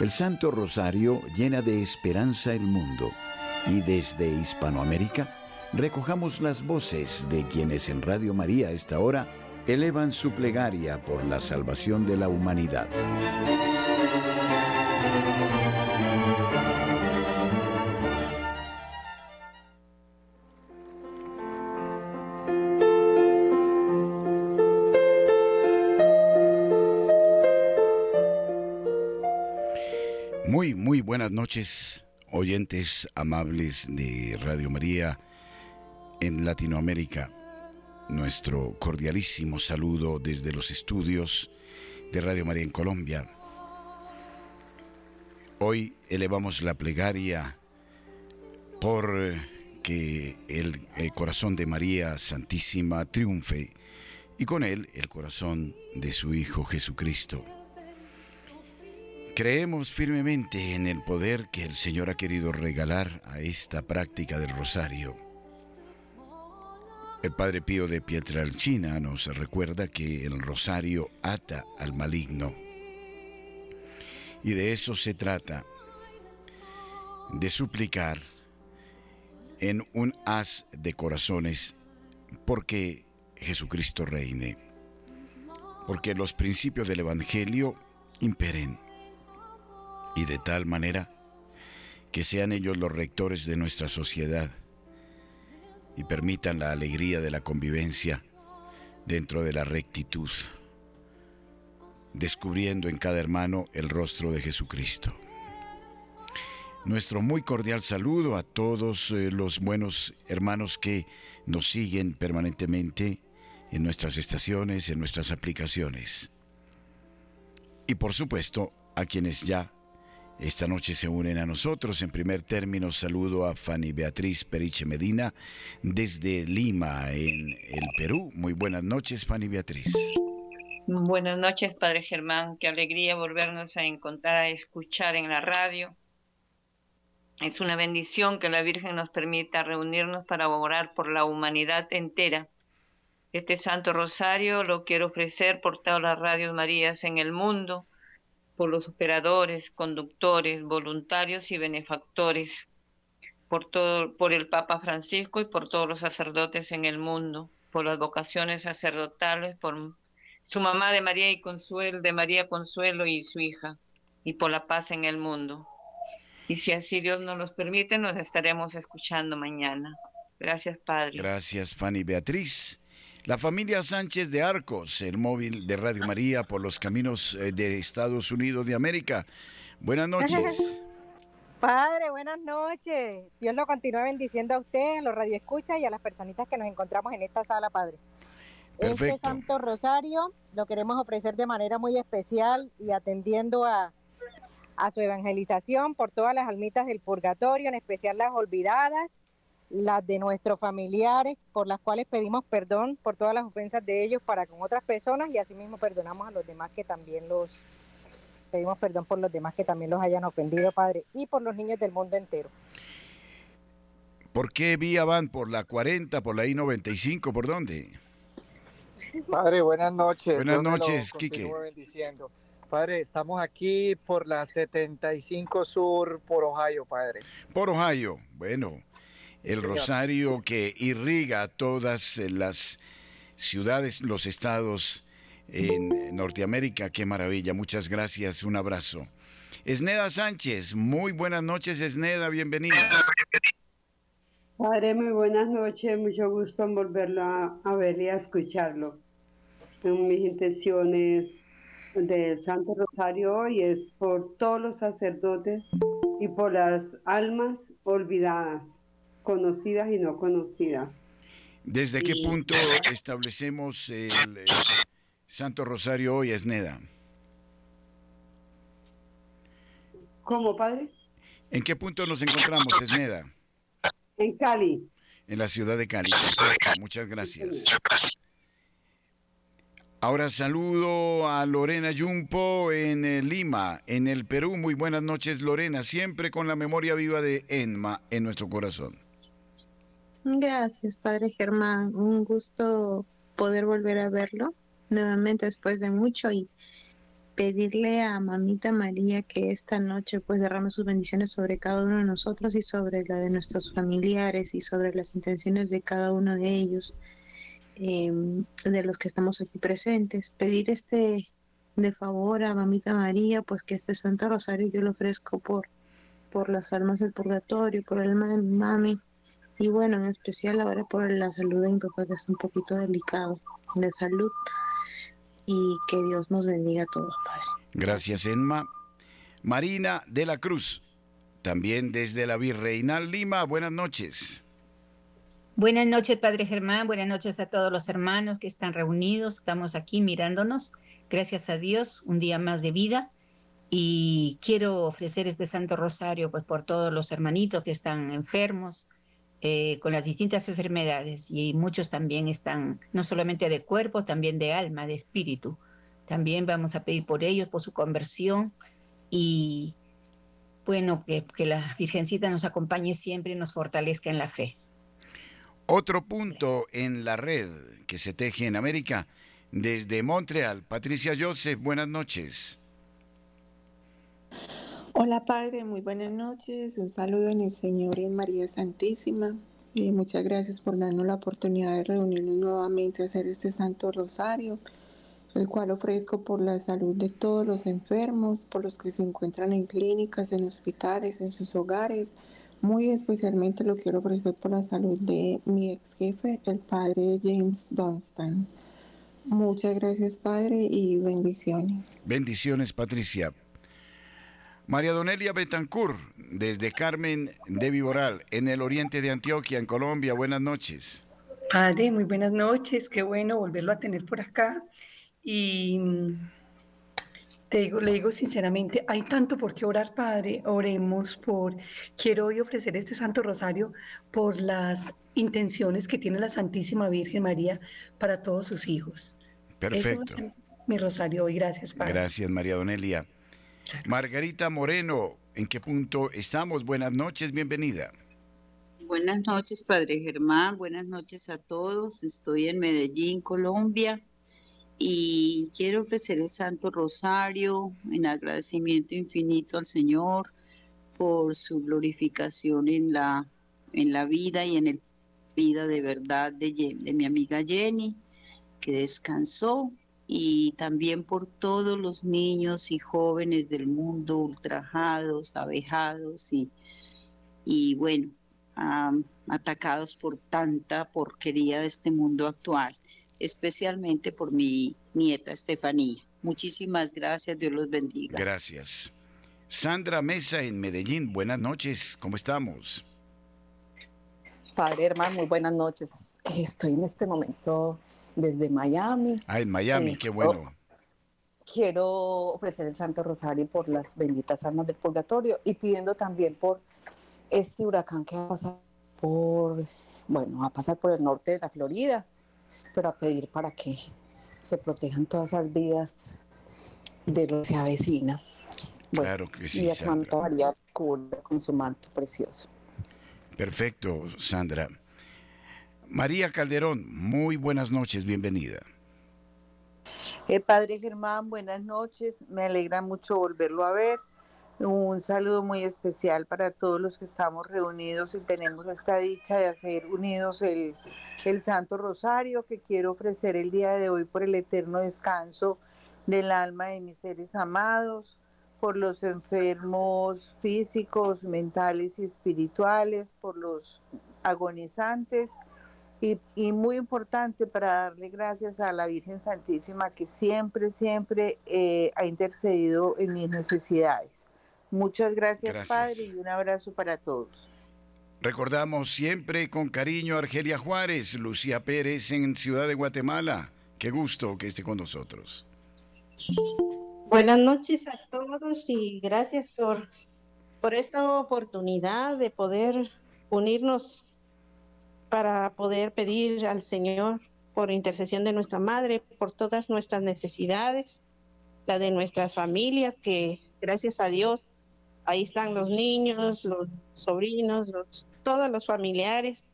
El Santo Rosario llena de esperanza el mundo y desde Hispanoamérica recojamos las voces de quienes en Radio María a esta hora elevan su plegaria por la salvación de la humanidad. Noches, oyentes amables de Radio María en Latinoamérica. Nuestro cordialísimo saludo desde los estudios de Radio María en Colombia. Hoy elevamos la plegaria por que el, el corazón de María Santísima triunfe y con él el corazón de su Hijo Jesucristo. Creemos firmemente en el poder que el Señor ha querido regalar a esta práctica del rosario. El Padre Pío de Pietralcina nos recuerda que el rosario ata al maligno. Y de eso se trata, de suplicar en un haz de corazones porque Jesucristo reine, porque los principios del Evangelio imperen y de tal manera que sean ellos los rectores de nuestra sociedad y permitan la alegría de la convivencia dentro de la rectitud, descubriendo en cada hermano el rostro de Jesucristo. Nuestro muy cordial saludo a todos eh, los buenos hermanos que nos siguen permanentemente en nuestras estaciones, en nuestras aplicaciones. Y por supuesto a quienes ya esta noche se unen a nosotros. En primer término, saludo a Fanny Beatriz Periche Medina desde Lima, en el Perú. Muy buenas noches, Fanny Beatriz. Buenas noches, Padre Germán. Qué alegría volvernos a encontrar, a escuchar en la radio. Es una bendición que la Virgen nos permita reunirnos para orar por la humanidad entera. Este Santo Rosario lo quiero ofrecer por todas las radios Marías en el mundo por los operadores, conductores, voluntarios y benefactores, por, todo, por el Papa Francisco y por todos los sacerdotes en el mundo, por las vocaciones sacerdotales, por su mamá de María y Consuelo, de María Consuelo y su hija, y por la paz en el mundo. Y si así Dios nos los permite, nos estaremos escuchando mañana. Gracias, Padre. Gracias, Fanny Beatriz. La familia Sánchez de Arcos, el móvil de Radio María por los caminos eh, de Estados Unidos de América. Buenas noches. Padre, buenas noches. Dios lo continúe bendiciendo a usted, a los radioescuchas y a las personitas que nos encontramos en esta sala, Padre. Perfecto. Este Santo Rosario lo queremos ofrecer de manera muy especial y atendiendo a, a su evangelización por todas las almitas del purgatorio, en especial las olvidadas las de nuestros familiares, por las cuales pedimos perdón por todas las ofensas de ellos para con otras personas y asimismo perdonamos a los demás que también los pedimos perdón por los demás que también los hayan ofendido, Padre, y por los niños del mundo entero. ¿Por qué vía van? ¿Por la 40, por la I-95? ¿Por dónde? Padre, buenas noches. Buenas noches, Quique. bendiciendo. Padre, estamos aquí por la 75 Sur, por Ohio, Padre. Por Ohio. Bueno, el Señor. rosario que irriga todas eh, las ciudades, los estados en Norteamérica. Qué maravilla. Muchas gracias. Un abrazo. Esneda Sánchez. Muy buenas noches, Esneda. Bienvenida. Padre, muy buenas noches, mucho gusto en volverlo a, a ver y a escucharlo. Mis intenciones del Santo Rosario hoy es por todos los sacerdotes y por las almas olvidadas, conocidas y no conocidas. ¿Desde qué punto establecemos el Santo Rosario hoy, Esneda? ¿Cómo, Padre? ¿En qué punto nos encontramos, Esneda? En Cali. En la ciudad de Cali. Perfecto, muchas gracias. Ahora saludo a Lorena Yumpo en eh, Lima, en el Perú. Muy buenas noches, Lorena. Siempre con la memoria viva de Enma en nuestro corazón. Gracias, Padre Germán. Un gusto poder volver a verlo nuevamente después de mucho y pedirle a Mamita María que esta noche pues derrame sus bendiciones sobre cada uno de nosotros y sobre la de nuestros familiares y sobre las intenciones de cada uno de ellos, em, de los que estamos aquí presentes. Pedir este de favor a Mamita María pues que este Santo Rosario yo lo ofrezco por, por las almas del purgatorio, por el alma de mi mami y bueno, en especial ahora por la salud de mi papá que es un poquito delicado de salud y que Dios nos bendiga a todos, Padre. Gracias, Enma. Marina de la Cruz, también desde la Virreinal Lima. Buenas noches. Buenas noches, Padre Germán. Buenas noches a todos los hermanos que están reunidos. Estamos aquí mirándonos. Gracias a Dios, un día más de vida. Y quiero ofrecer este Santo Rosario pues, por todos los hermanitos que están enfermos, eh, con las distintas enfermedades y muchos también están, no solamente de cuerpo, también de alma, de espíritu. También vamos a pedir por ellos, por su conversión y bueno, que, que la Virgencita nos acompañe siempre y nos fortalezca en la fe. Otro punto en la red que se teje en América, desde Montreal, Patricia Joseph, buenas noches. Hola Padre, muy buenas noches. Un saludo en el Señor y en María Santísima. Y muchas gracias por darnos la oportunidad de reunirnos nuevamente a hacer este Santo Rosario, el cual ofrezco por la salud de todos los enfermos, por los que se encuentran en clínicas, en hospitales, en sus hogares. Muy especialmente lo quiero ofrecer por la salud de mi ex jefe, el Padre James Dunstan. Muchas gracias Padre y bendiciones. Bendiciones Patricia. María Donelia Betancur, desde Carmen de Viboral, en el oriente de Antioquia, en Colombia. Buenas noches. Padre, muy buenas noches. Qué bueno volverlo a tener por acá. Y te digo, le digo sinceramente, hay tanto por qué orar, Padre. Oremos por. Quiero hoy ofrecer este Santo Rosario por las intenciones que tiene la Santísima Virgen María para todos sus hijos. Perfecto. mi rosario hoy. Gracias, Padre. Gracias, María Donelia. Margarita Moreno, ¿en qué punto estamos? Buenas noches, bienvenida. Buenas noches, Padre Germán. Buenas noches a todos. Estoy en Medellín, Colombia, y quiero ofrecer el Santo Rosario en agradecimiento infinito al Señor por su glorificación en la, en la vida y en el vida de verdad de, de mi amiga Jenny, que descansó y también por todos los niños y jóvenes del mundo ultrajados, abejados y, y bueno, atacados por tanta porquería de este mundo actual, especialmente por mi nieta Estefanía. Muchísimas gracias, Dios los bendiga. Gracias. Sandra Mesa en Medellín, buenas noches, ¿cómo estamos? Padre hermano, muy buenas noches. Estoy en este momento desde Miami. Ah, en Miami, qué bueno. Quiero ofrecer el Santo Rosario por las benditas almas del purgatorio y pidiendo también por este huracán que va a pasar por, bueno, va a pasar por el norte de la Florida, pero a pedir para que se protejan todas esas vidas de lo que se avecina. claro que sí. Y a Santa María con su manto precioso. Perfecto, Sandra. María Calderón, muy buenas noches, bienvenida. Eh, padre Germán, buenas noches, me alegra mucho volverlo a ver. Un saludo muy especial para todos los que estamos reunidos y tenemos esta dicha de hacer unidos el, el Santo Rosario que quiero ofrecer el día de hoy por el eterno descanso del alma de mis seres amados, por los enfermos físicos, mentales y espirituales, por los agonizantes y, muy importante para darle gracias a la Virgen Santísima que siempre, siempre eh, ha intercedido en mis necesidades. Muchas gracias, Padre, y un abrazo para todos. Recordamos siempre con cariño a Argelia Juárez, Lucía Pérez en Ciudad de Guatemala. Qué gusto que esté con nosotros. Buenas noches a todos y gracias por, por esta oportunidad de poder unirnos para poder pedir al Señor por intercesión de nuestra Madre, por todas nuestras necesidades, la de nuestras familias, que gracias a Dios ahí están los niños, los sobrinos, todos los familiares,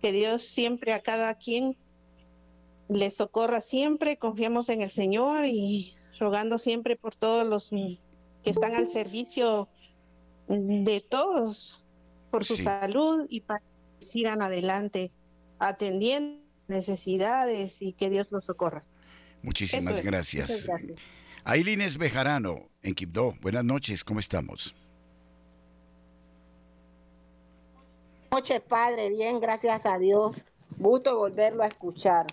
que Dios siempre a cada quien les socorra siempre, confiamos en el Señor y rogando siempre por todos los que están al servicio de todos, por su salud y para sigan adelante atendiendo necesidades y que Dios los socorra. Muchísimas gracias. Ailines Bejarano, en Quibdó. Buenas noches, ¿cómo estamos? noches, Padre. Bien, gracias a Dios. Gusto volverlo a escuchar.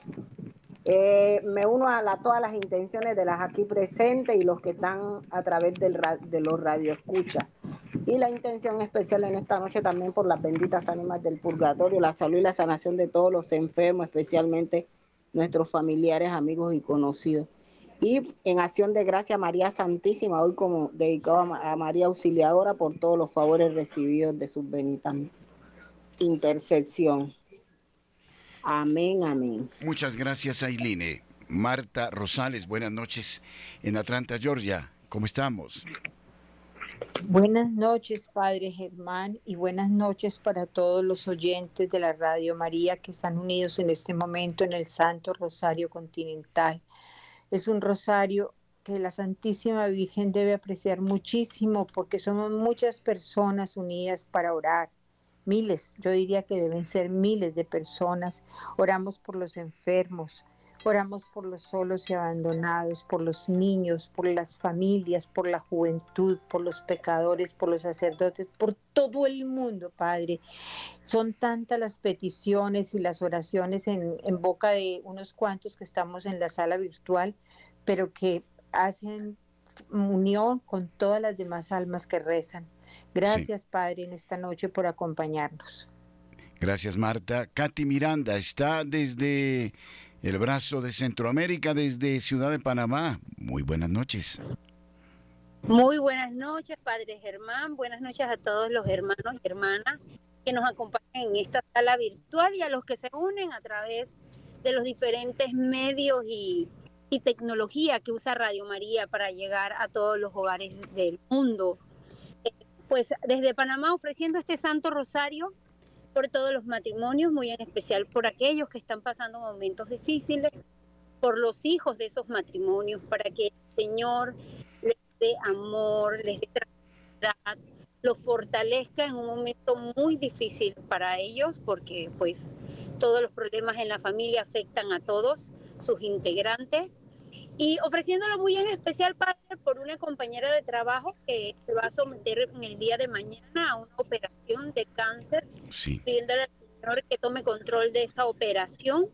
Eh, me uno a la, todas las intenciones de las aquí presentes y los que están a través del, de los radioescuchas. Y la intención especial en esta noche también por las benditas ánimas del purgatorio, la salud y la sanación de todos los enfermos, especialmente nuestros familiares, amigos y conocidos. Y en acción de gracia María Santísima, hoy como dedicado a, María Auxiliadora por todos los favores recibidos de sus benitas intercesión. Amén, amén. Muchas gracias, Ailine. Marta Rosales, buenas noches en Atlanta, Georgia. ¿Cómo estamos? Buenas noches, Padre Germán, y buenas noches para todos los oyentes de la Radio María que están unidos en este momento en el Santo Rosario Continental. Es un rosario que la Santísima Virgen debe apreciar muchísimo porque somos muchas personas unidas para orar miles, yo diría que deben ser miles de personas. Oramos por los enfermos, oramos por los solos y abandonados, por los niños, por las familias, por la juventud, por los pecadores, por los sacerdotes, por todo el mundo, Padre. Son tantas las peticiones y las oraciones en, en boca de unos cuantos que estamos en la sala virtual, pero que hacen unión con todas las demás almas que rezan. Gracias, Padre, en esta noche por acompañarnos. Gracias, Marta. Katy Miranda está desde el brazo de Centroamérica, desde Ciudad de Panamá. Muy buenas noches. Muy buenas noches, Padre Germán. Buenas noches a todos los hermanos y hermanas que nos acompañan en esta sala virtual y a los que se unen a través de los diferentes medios y, tecnología que usa Radio María para llegar a todos los hogares del mundo pues desde Panamá ofreciendo este Santo Rosario por todos los matrimonios, muy en especial por aquellos que están pasando momentos difíciles, por los hijos de esos matrimonios, para que el Señor les dé amor, les dé tranquilidad, los fortalezca en un momento muy difícil para ellos, porque pues todos los problemas en la familia afectan a todos sus integrantes y ofreciéndolo muy en especial, Padre, por una compañera de trabajo que se va a someter en el día de mañana a una operación de cáncer, sí. pidiéndole al Señor que tome control de esa operación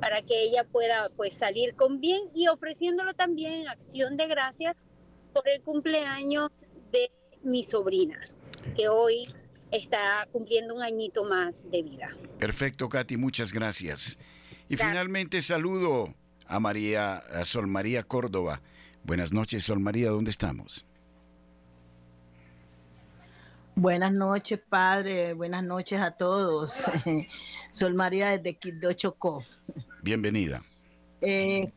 para que ella pueda pues salir con bien y ofreciéndolo también en acción de gracias por el cumpleaños de mi sobrina, que hoy está cumpliendo un añito más de vida. Perfecto, Katy, muchas gracias. Y finalmente saludo a María a Sol María Córdoba. Buenas noches, Sol María, ¿dónde estamos? Buenas noches, padre. Buenas noches a todos. Sol María desde Quito Chocó. Bienvenida. Eh,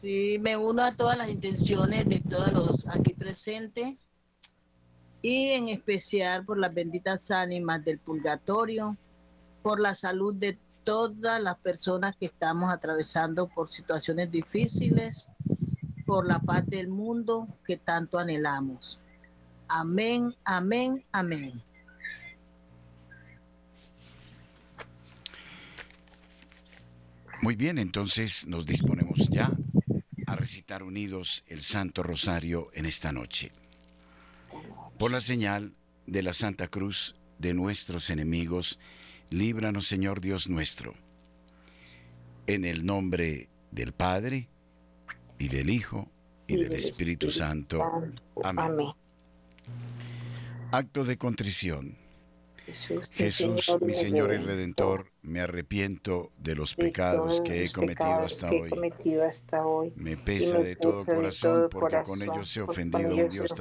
sí, me uno a todas las intenciones de todos los aquí presentes y en especial por las benditas ánimas del purgatorio, por la salud de todas las personas que estamos atravesando por situaciones difíciles, por la paz del mundo que tanto anhelamos. Amén, amén, amén. Muy bien, entonces nos disponemos ya a recitar unidos el Santo Rosario en esta noche. Por la señal de la Santa Cruz de nuestros enemigos, líbranos Señor Dios nuestro. En el nombre del Padre, y del Hijo, y, del, Espíritu, Santo. Amén. Acto de contrición. Jesús, mi Señor y Redentor, me arrepiento de los pecados que he cometido hasta hoy. Me pesa de todo corazón porque con ellos he ofendido a un Dios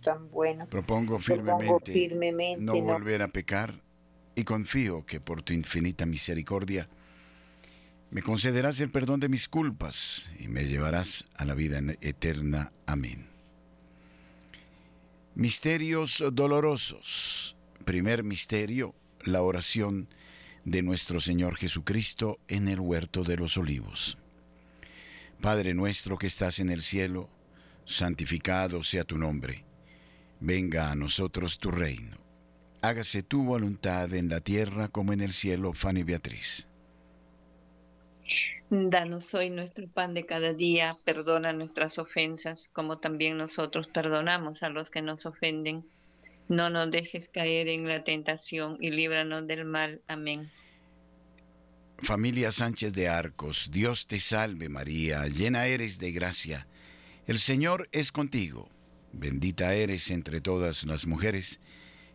tan bueno. Propongo firmemente no volver a pecar y confío que por tu infinita misericordia me concederás el perdón de mis culpas y me llevarás a la vida eterna. Amén. Misterios dolorosos. Primer misterio, la oración de nuestro Señor Jesucristo en el huerto de los olivos. Padre nuestro que estás en el cielo, santificado sea tu nombre. Venga a nosotros tu reino. Hágase tu voluntad en la tierra como en el cielo, Fanny Beatriz. Danos hoy nuestro pan de cada día, perdona nuestras ofensas, como también nosotros perdonamos a los que nos ofenden. No nos dejes caer en la tentación y líbranos del mal. Amén. Familia Sánchez de Arcos, Dios te salve María, llena eres de gracia. El Señor es contigo. Bendita eres entre todas las mujeres,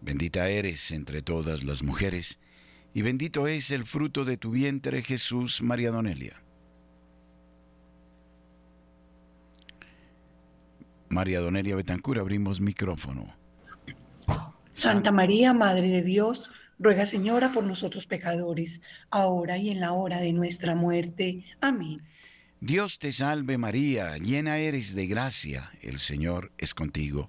Bendita eres entre todas las mujeres, y bendito es el fruto de tu vientre Jesús, María Donelia. María Donelia Betancur, abrimos micrófono. Santa María, Madre de Dios, ruega Señora por nosotros pecadores, ahora y en la hora de nuestra muerte. Amén. Dios te salve María, llena eres de gracia, el Señor es contigo.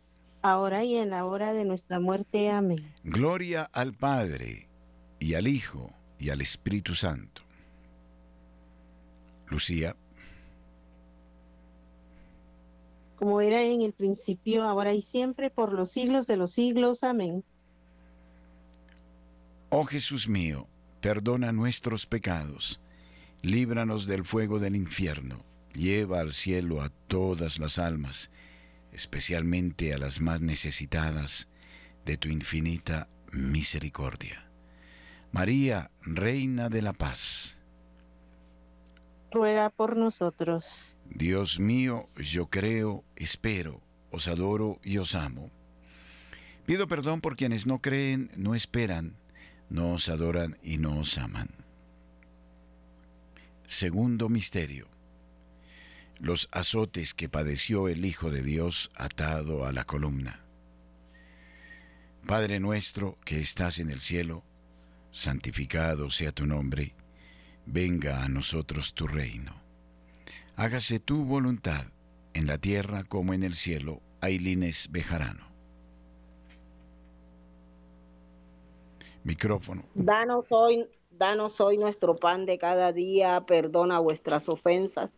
ahora y en la hora de nuestra muerte. Amén. Gloria al Padre, y al Hijo, y al Espíritu Santo. Lucía. Como era en el principio, ahora y siempre, por los siglos de los siglos. Amén. Oh Jesús mío, perdona nuestros pecados, líbranos del fuego del infierno, lleva al cielo a todas las almas, especialmente a las más necesitadas de tu infinita misericordia. María, Reina de la Paz. ruega por nosotros. Dios mío, yo creo, espero, os adoro y os amo. Pido perdón por quienes no creen, no esperan, no os adoran y no os aman. Segundo misterio. Los azotes que padeció el Hijo de Dios atado a la columna. Padre nuestro que estás en el cielo, santificado sea tu nombre, venga a nosotros tu reino. Hágase tu voluntad en la tierra como en el cielo. Ailines Bejarano. Danos hoy, danos hoy nuestro pan de cada día, perdona vuestras ofensas,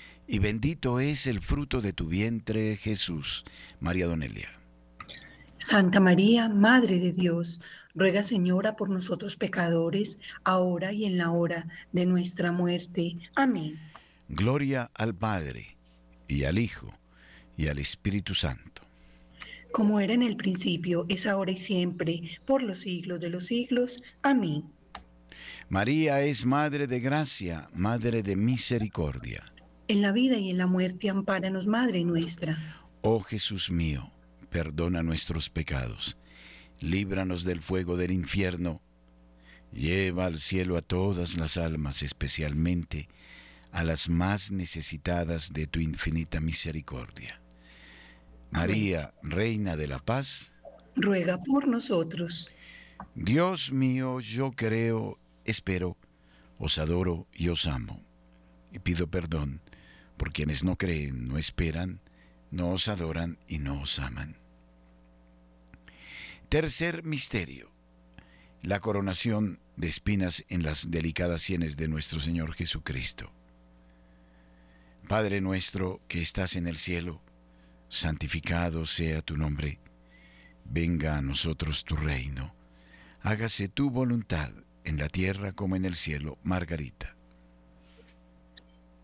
y bendito es el fruto de tu vientre, Jesús. María Donelia. Santa María, Madre de Dios, ruega Señora por nosotros pecadores, ahora y en la hora de nuestra muerte. Amén. Gloria al Padre, y al Hijo, y al Espíritu Santo. Como era en el principio, es ahora y siempre, por los siglos de los siglos. Amén. María es Madre de Gracia, Madre de Misericordia. En la vida y en la muerte, ampáranos, Madre nuestra. Oh Jesús mío, perdona nuestros pecados, líbranos del fuego del infierno, lleva al cielo a todas las almas, especialmente a las más necesitadas de tu infinita misericordia. María, Reina de la Paz, ruega por nosotros. Dios mío, yo creo, espero, os adoro y os amo. Y pido perdón por quienes no creen, no esperan, no os adoran y no os aman. Tercer misterio. La coronación de espinas en las delicadas sienes de nuestro Señor Jesucristo. Padre nuestro que estás en el cielo, santificado sea tu nombre, venga a nosotros tu reino, hágase tu voluntad en la tierra como en el cielo. Margarita.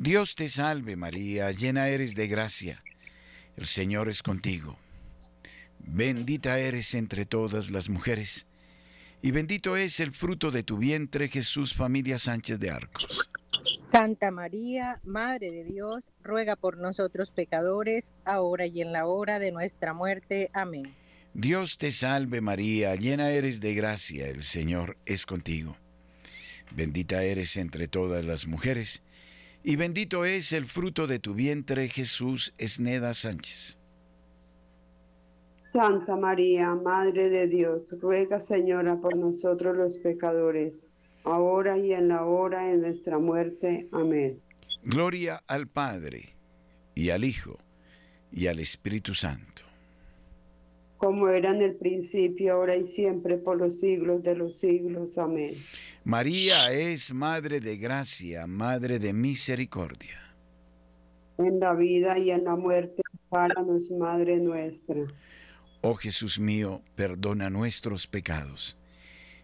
Dios te salve María, llena eres de gracia, el Señor es contigo. Bendita eres entre todas las mujeres, y bendito es el fruto de tu vientre, Jesús, familia Sánchez de Arcos. Santa María, Madre de Dios, ruega por nosotros pecadores, ahora y en la hora de nuestra muerte. Amén. Dios te salve María, llena eres de gracia, el Señor es contigo. Bendita eres entre todas las mujeres, y bendito es el fruto de tu vientre, Jesús Esneda Sánchez. Santa María, Madre de Dios, ruega Señora por nosotros los pecadores, ahora y en la hora de nuestra muerte. Amén. Gloria al Padre, y al Hijo, y al Espíritu Santo. Como era en el principio, ahora y siempre, por los siglos de los siglos. Amén. María es Madre de Gracia, Madre de Misericordia. En la vida y en la muerte, páranos, Madre nuestra. Oh Jesús mío, perdona nuestros pecados,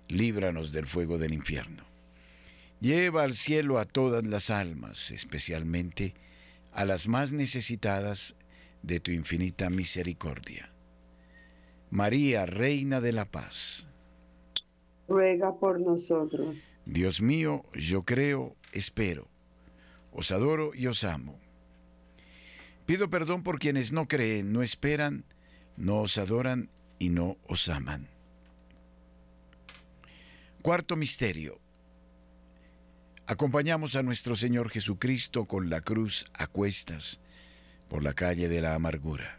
líbranos del fuego del infierno. Lleva al cielo a todas las almas, especialmente a las más necesitadas de tu infinita misericordia. María, Reina de la Paz. Ruega por nosotros. Dios mío, yo creo, espero, os adoro y os amo. Pido perdón por quienes no creen, no esperan, no os adoran y no os aman. Cuarto misterio. Acompañamos a nuestro Señor Jesucristo con la cruz a cuestas por la calle de la amargura.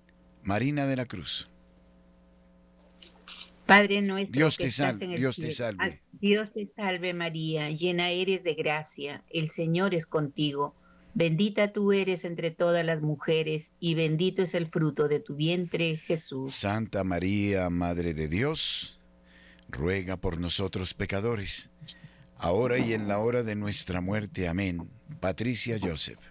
Marina de la Cruz. Padre nuestro Dios que te estás salve, en el Dios te salve. Dios te salve María, llena eres de gracia, el Señor es contigo. Bendita tú eres entre todas las mujeres y bendito es el fruto de tu vientre, Jesús. Santa María, Madre de Dios, ruega por nosotros pecadores, ahora y en la hora de nuestra muerte. Amén. Patricia Joseph.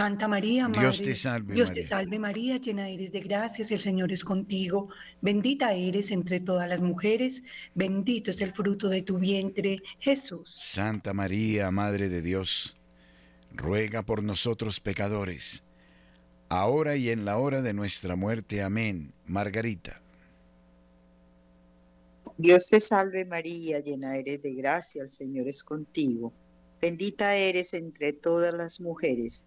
Santa María, Madre, Dios te salve, Dios María. te salve María, llena eres de gracias, el Señor es contigo, bendita eres entre todas las mujeres, bendito es el fruto de tu vientre, Jesús. Santa María, Madre de Dios, ruega por nosotros pecadores, ahora y en la hora de nuestra muerte. Amén. Margarita. Dios te salve María, llena eres de gracia, el Señor es contigo. Bendita eres entre todas las mujeres,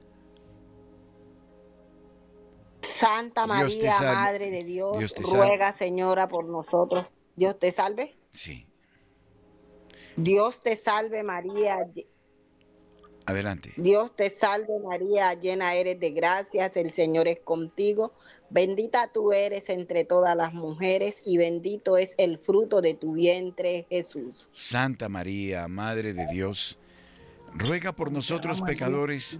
Santa María. Madre de Dios, ruega, Señora, por nosotros. Dios te salve. Sí. Dios te salve, María. Adelante. Dios te salve, María, llena eres de gracias, el Señor es contigo. Bendita tú eres entre todas las mujeres y bendito es el fruto de tu vientre, Jesús. Santa María, Madre de Dios, ruega por nosotros pecadores,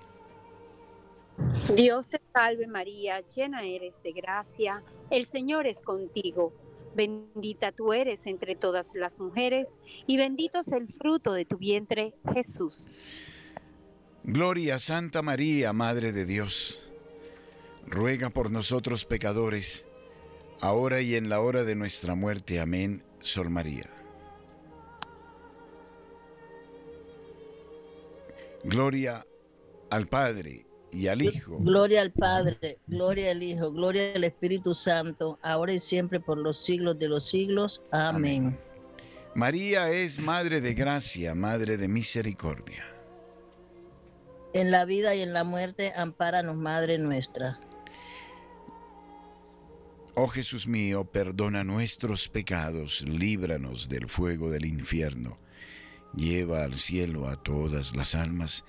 Dios te salve María, llena eres de gracia, el Señor es contigo. Bendita tú eres entre todas las mujeres y bendito es el fruto de tu vientre Jesús. Gloria a Santa María, Madre de Dios. Ruega por nosotros pecadores, ahora y en la hora de nuestra muerte. Amén, Sol María. Gloria al Padre y al Hijo. Gloria al Padre, gloria al Hijo, gloria al Espíritu Santo, ahora y siempre por los siglos de los siglos. Amén. Amén. María es Madre de Gracia, Madre de Misericordia. En la vida y en la muerte, ampáranos, Madre nuestra. Oh Jesús mío, perdona nuestros pecados, líbranos del fuego del infierno, lleva al cielo a todas las almas,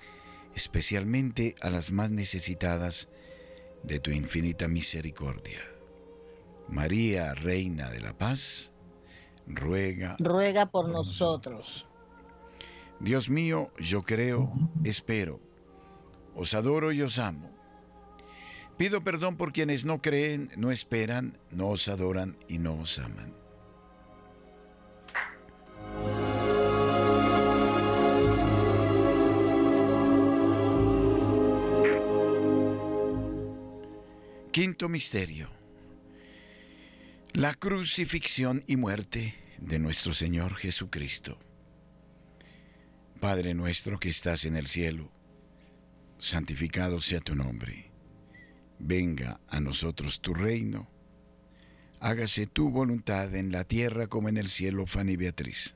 especialmente a las más necesitadas de tu infinita misericordia. María, Reina de la Paz, ruega, ruega por, por nosotros. nosotros. Dios mío, yo creo, espero os adoro y os amo. Pido perdón por quienes no creen, no esperan, no os adoran y no os aman. Quinto misterio. La crucifixión y muerte de nuestro Señor Jesucristo. Padre nuestro que estás en el cielo santificado sea tu nombre. Venga a nosotros tu reino. Hágase tu voluntad en la tierra como en el cielo, Fanny Beatriz.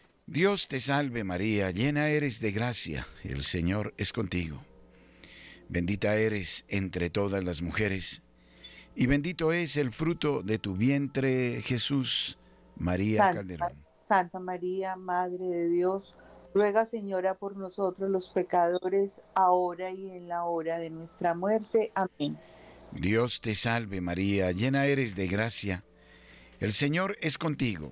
Dios te salve María, llena eres de gracia, el Señor es contigo. Bendita eres entre todas las mujeres, y bendito es el fruto de tu vientre, Jesús, María Santa, Calderón. Santa María, Madre de Dios, ruega Señora por nosotros los pecadores, ahora y en la hora de nuestra muerte. Amén. Dios te salve María, llena eres de gracia, el Señor es contigo.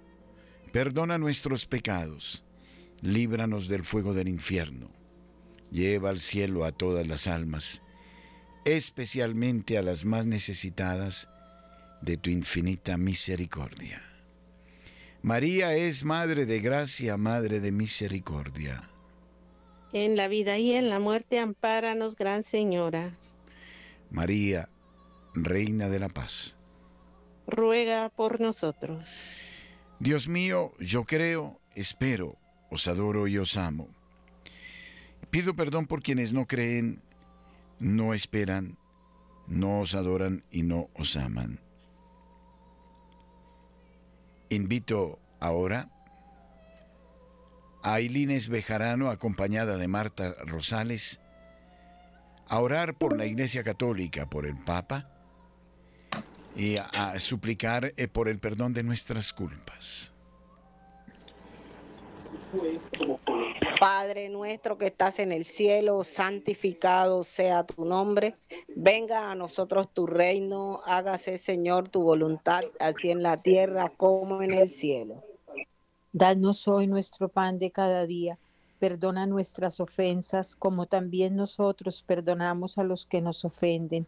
perdona nuestros pecados, líbranos del fuego del infierno, lleva al cielo a todas las almas, especialmente a las más necesitadas de tu infinita misericordia. María es Madre de Gracia, Madre de Misericordia. En la vida y en la muerte, ampáranos, Gran Señora. María, Reina de la Paz. Ruega por nosotros. Dios mío, yo creo, espero, os adoro y os amo. Pido perdón por quienes no creen, no esperan, no os adoran y no os aman. Invito ahora a Ailines Bejarano, acompañada de Marta Rosales, a orar por la Iglesia Católica, por el Papa, y a, a suplicar eh, por el perdón de nuestras culpas. Padre nuestro que estás en el cielo, santificado sea tu nombre. Venga a nosotros tu reino, hágase Señor tu voluntad, así en la tierra como en el cielo. Danos hoy nuestro pan de cada día. Perdona nuestras ofensas, como también nosotros perdonamos a los que nos ofenden.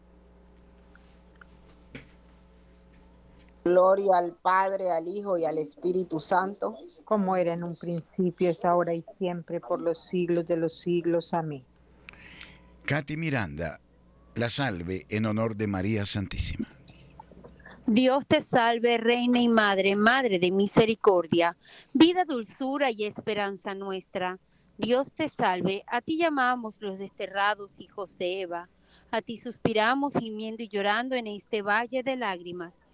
Gloria al Padre, al Hijo y al Espíritu Santo. Como era en un principio, es ahora y siempre, por los siglos de los siglos. Amén. Katy Miranda, la salve en honor de María Santísima. Dios te salve, Reina y Madre, Madre de misericordia, vida, dulzura y esperanza nuestra. Dios te salve, a ti llamamos los desterrados hijos de Eva. A ti suspiramos, gimiendo y llorando en este valle de lágrimas.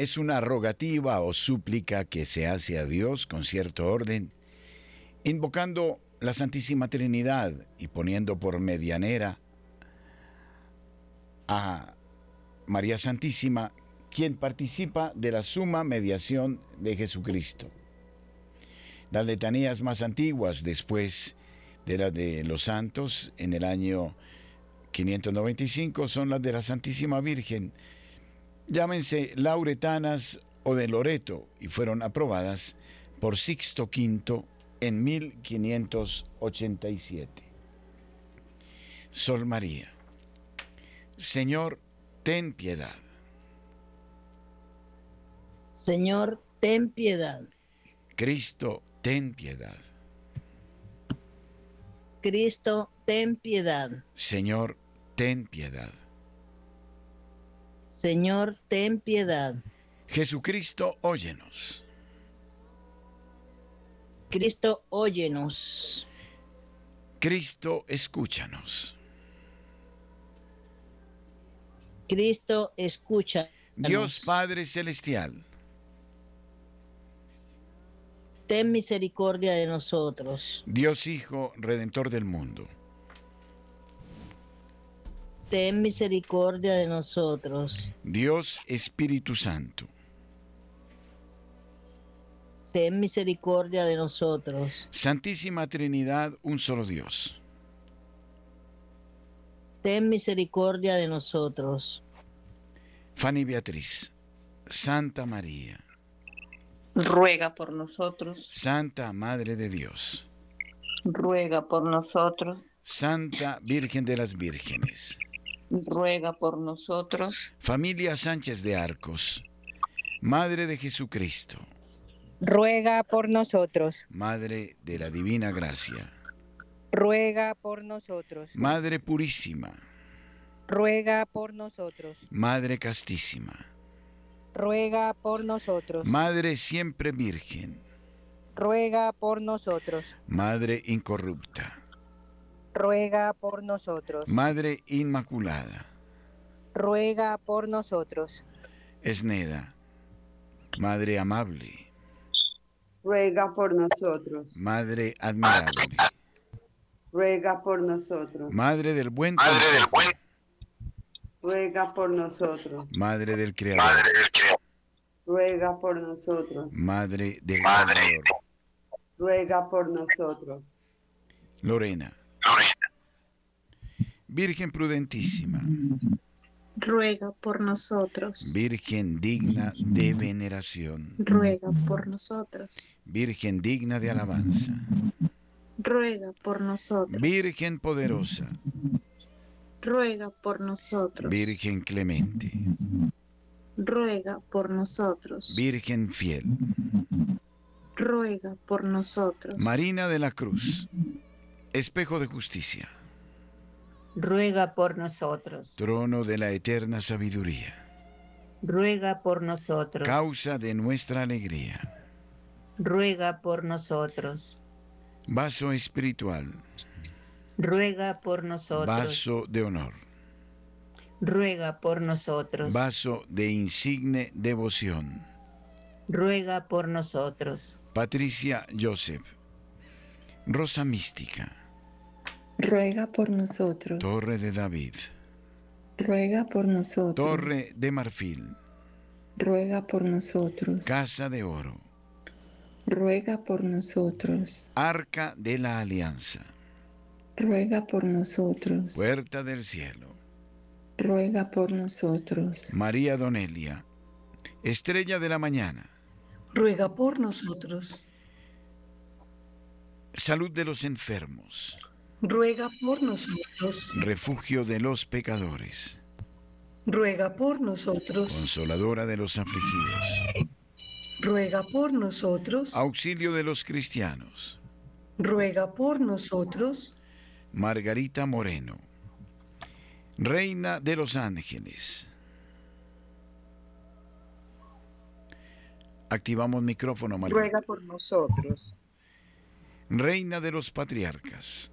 es una rogativa o súplica que se hace a Dios con cierto orden, invocando la Santísima Trinidad y poniendo por medianera a María Santísima, quien participa de la suma mediación de Jesucristo. Las letanías más antiguas, después de las de los santos, en el año 595, son las de la Santísima Virgen, llámense lauretanas o de Loreto, y fueron aprobadas por Sixto V en 1587. Sol María, Señor, ten piedad. Señor, ten piedad. Cristo, ten piedad. Cristo, ten piedad. Señor, ten piedad. Señor, ten piedad. Jesucristo, óyenos. Cristo, óyenos. Cristo, escúchanos. Cristo, escucha. Dios Padre Celestial, ten misericordia de nosotros. Dios Hijo, Redentor del mundo, Ten misericordia de nosotros. Dios Espíritu Santo, Ten misericordia de nosotros. Santísima Trinidad, un solo Dios. Ten misericordia de nosotros. Fanny Beatriz, Santa María, Ruega por nosotros, Santa Madre de Dios, ruega por nosotros, Santa Virgen de las Vírgenes, ruega por nosotros, familia Sánchez de Arcos, Madre de Jesucristo, Ruega por nosotros, Madre de la Divina Gracia, ruega por nosotros, Madre Purísima, ruega por nosotros, Madre Castísima, ruega por nosotros, Madre Siempre Virgen, ruega por nosotros, Madre Incorrupta, ruega por nosotros, Madre Inmaculada, ruega por nosotros, Esneda, Madre Amable, ruega por nosotros, Madre Admirable, ruega por nosotros, Madre del Buen Consejo, ruega por nosotros, Madre del Creador, ruega por nosotros, Madre del Salvador, ruega por nosotros, Lorena, Virgen prudentísima, Ruega por nosotros. Virgen digna de veneración, Ruega por nosotros. Virgen digna de alabanza, Ruega por nosotros. Virgen poderosa, Ruega por nosotros. Virgen clemente, Ruega por nosotros. Virgen fiel, Ruega por nosotros. Marina de la Cruz, espejo de justicia, ruega por nosotros, trono de la eterna sabiduría, ruega por nosotros, causa de nuestra alegría, ruega por nosotros, vaso espiritual, ruega por nosotros, vaso de honor, ruega por nosotros, vaso de insigne devoción. ruega por nosotros, Patricia Joseph, Rosa Mística, Ruega por nosotros. Torre de David, Ruega por nosotros. Torre de Marfil, Ruega por nosotros. Casa de Oro, Ruega por nosotros. Arca de la Alianza, Ruega por nosotros. Puerta del Cielo, Ruega por nosotros. María Donelia, Estrella de la Mañana, Ruega por nosotros. Salud de los enfermos, Ruega por nosotros. Refugio de los pecadores, ruega por nosotros. Consoladora de los afligidos, ruega por nosotros. auxilio de los cristianos, ruega por nosotros. Margarita Moreno, Reina de los ángeles. Activamos micrófono, Margarita. Ruega por nosotros. Reina de los patriarcas,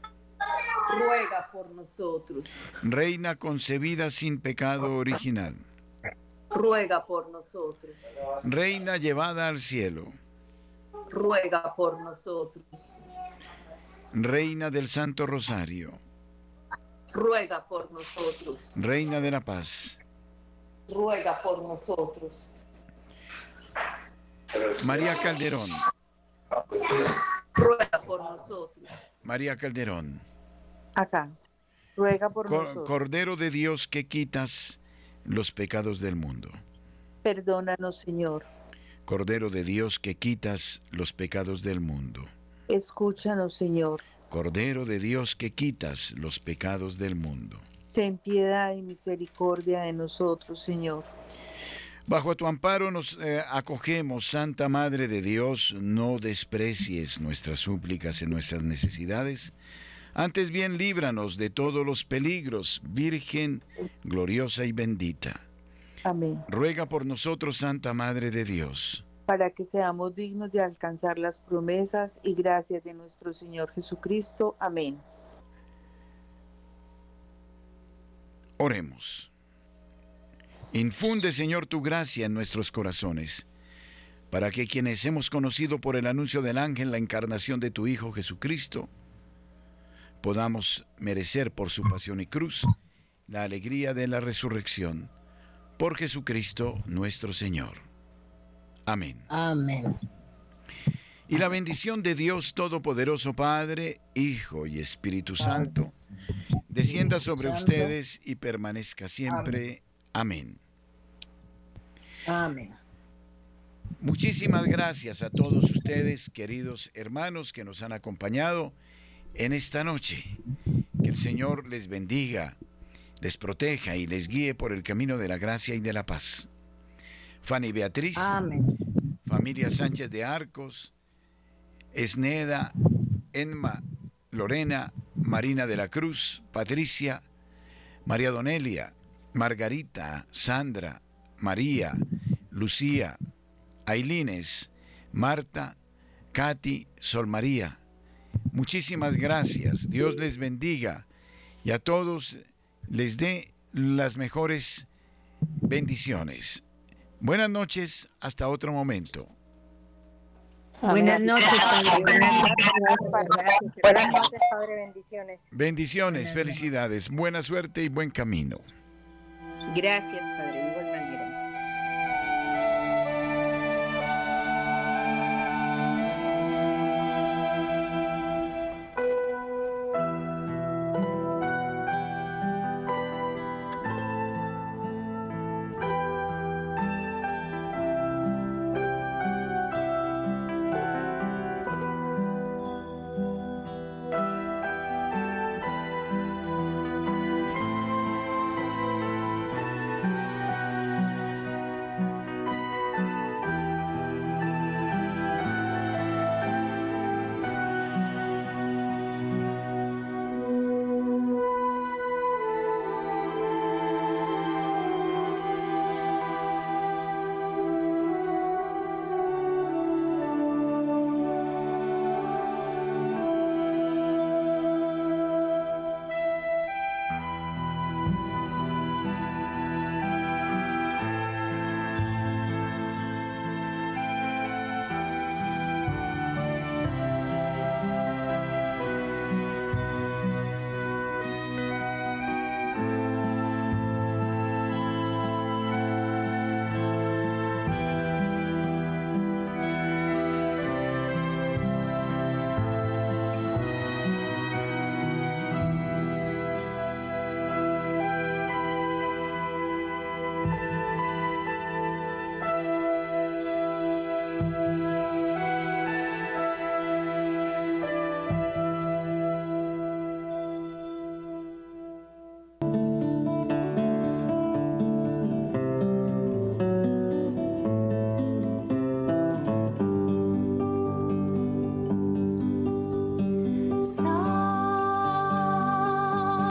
Ruega por nosotros. Reina concebida sin pecado original, Ruega por nosotros. Reina llevada al cielo, Ruega por nosotros. Reina del Santo Rosario, Ruega por nosotros. Reina de la Paz, Ruega por nosotros. María Calderón, Ruega por nosotros. María Calderón, Acá. Ruega por Cor- nosotros. Cordero de Dios que quitas los pecados del mundo. Perdónanos, Señor. Cordero de Dios que quitas los pecados del mundo. Escúchanos, Señor. Cordero de Dios que quitas los pecados del mundo. Ten piedad y misericordia de nosotros, Señor. Bajo tu amparo nos eh, acogemos, Santa Madre de Dios, no desprecies nuestras súplicas y nuestras necesidades, antes bien líbranos de todos los peligros, Virgen gloriosa y bendita. Amén. Ruega por nosotros, Santa Madre de Dios. Para que seamos dignos de alcanzar las promesas y gracias de nuestro Señor Jesucristo. Amén. Oremos. Infunde, Señor, tu gracia en nuestros corazones, para que quienes hemos conocido por el anuncio del ángel la encarnación de tu Hijo Jesucristo, podamos merecer por su pasión y cruz la alegría de la resurrección. Por Jesucristo nuestro Señor. Amén. Amén. Y la bendición de Dios Todopoderoso Padre, Hijo y Espíritu Santo, descienda sobre ustedes y permanezca siempre. Amén. Amén. Muchísimas gracias a todos ustedes, queridos hermanos, que nos han acompañado en esta noche. Que el Señor les bendiga, les proteja y les guíe por el camino de la gracia y de la paz. Fanny Beatriz, Amén. familia Sánchez de Arcos, Esneda, Enma, Lorena, Marina de la Cruz, Patricia, María Donelia, Margarita, Sandra, María, Lucía, Ailines, Marta, Katy, Sol María. Muchísimas gracias. Dios les bendiga y a todos les dé las mejores bendiciones. Buenas noches, hasta otro momento. Buenas noches, Padre. Buenas noches, Padre. Bendiciones. Bendiciones, felicidades, buena suerte y buen camino. Gracias, Padre.